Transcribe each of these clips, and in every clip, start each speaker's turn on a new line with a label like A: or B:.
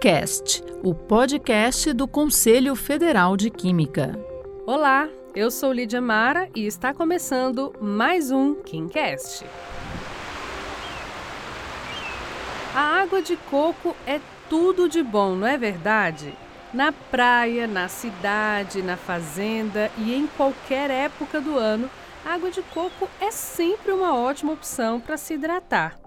A: KimCast, o podcast do Conselho Federal de Química.
B: Olá, eu sou Lídia Mara e está começando mais um KimCast. A água de coco é tudo de bom, não é verdade? Na praia, na cidade, na fazenda e em qualquer época do ano, a água de coco é sempre uma ótima opção para se hidratar.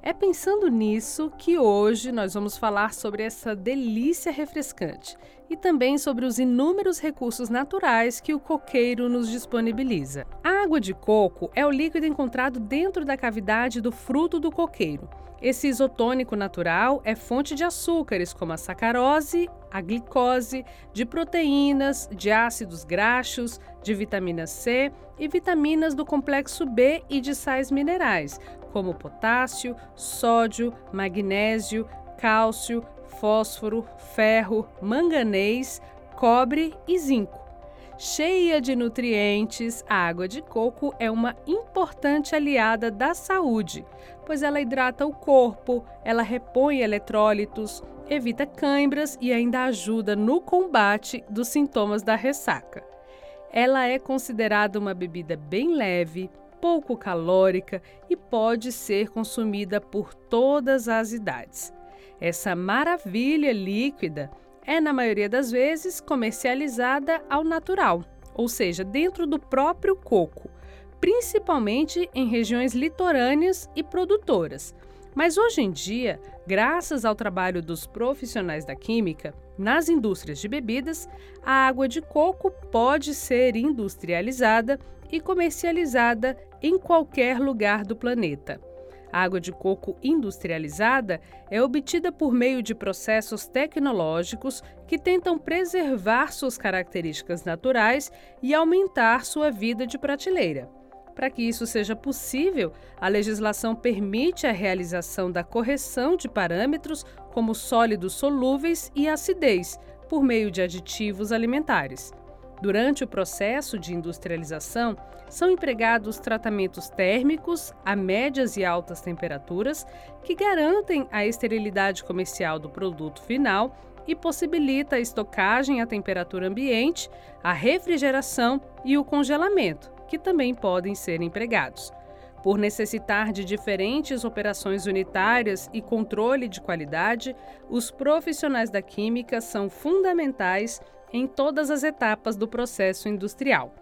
B: É pensando nisso que hoje nós vamos falar sobre essa delícia refrescante e também sobre os inúmeros recursos naturais que o coqueiro nos disponibiliza. A água de coco é o líquido encontrado dentro da cavidade do fruto do coqueiro. Esse isotônico natural é fonte de açúcares como a sacarose, a glicose, de proteínas, de ácidos graxos, de vitamina C e vitaminas do complexo B e de sais minerais, como potássio, sódio, magnésio, cálcio, fósforo, ferro, manganês, cobre e zinco. Cheia de nutrientes, a água de coco é uma importante aliada da saúde, pois ela hidrata o corpo, ela repõe eletrólitos, evita cãibras e ainda ajuda no combate dos sintomas da ressaca. Ela é considerada uma bebida bem leve, pouco calórica e pode ser consumida por todas as idades. Essa maravilha líquida é, na maioria das vezes, comercializada ao natural, ou seja, dentro do próprio coco, principalmente em regiões litorâneas e produtoras. Mas hoje em dia, graças ao trabalho dos profissionais da química, nas indústrias de bebidas, a água de coco pode ser industrializada e comercializada em qualquer lugar do planeta. A água de coco industrializada é obtida por meio de processos tecnológicos que tentam preservar suas características naturais e aumentar sua vida de prateleira. Para que isso seja possível, a legislação permite a realização da correção de parâmetros como sólidos solúveis e acidez, por meio de aditivos alimentares. Durante o processo de industrialização, são empregados tratamentos térmicos a médias e altas temperaturas que garantem a esterilidade comercial do produto final e possibilita a estocagem à temperatura ambiente, a refrigeração e o congelamento, que também podem ser empregados. Por necessitar de diferentes operações unitárias e controle de qualidade, os profissionais da química são fundamentais em todas as etapas do processo industrial.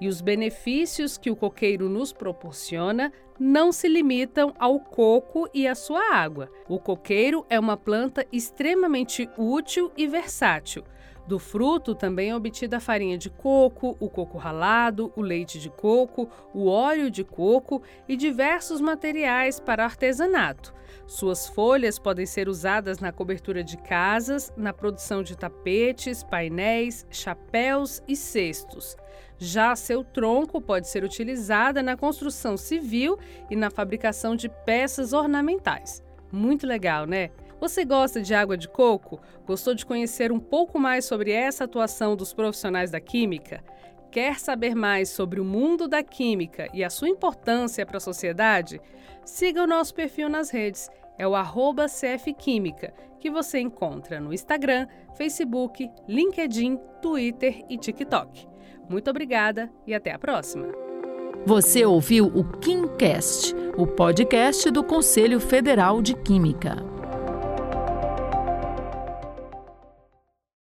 B: E os benefícios que o coqueiro nos proporciona não se limitam ao coco e à sua água. O coqueiro é uma planta extremamente útil e versátil. Do fruto também é obtida a farinha de coco, o coco ralado, o leite de coco, o óleo de coco e diversos materiais para artesanato. Suas folhas podem ser usadas na cobertura de casas, na produção de tapetes, painéis, chapéus e cestos. Já seu tronco pode ser utilizada na construção civil e na fabricação de peças ornamentais. Muito legal, né? Você gosta de água de coco? Gostou de conhecer um pouco mais sobre essa atuação dos profissionais da química? Quer saber mais sobre o mundo da química e a sua importância para a sociedade? Siga o nosso perfil nas redes. É o CFQuímica, que você encontra no Instagram, Facebook, LinkedIn, Twitter e TikTok. Muito obrigada e até a próxima.
A: Você ouviu o KimCast, o podcast do Conselho Federal de Química.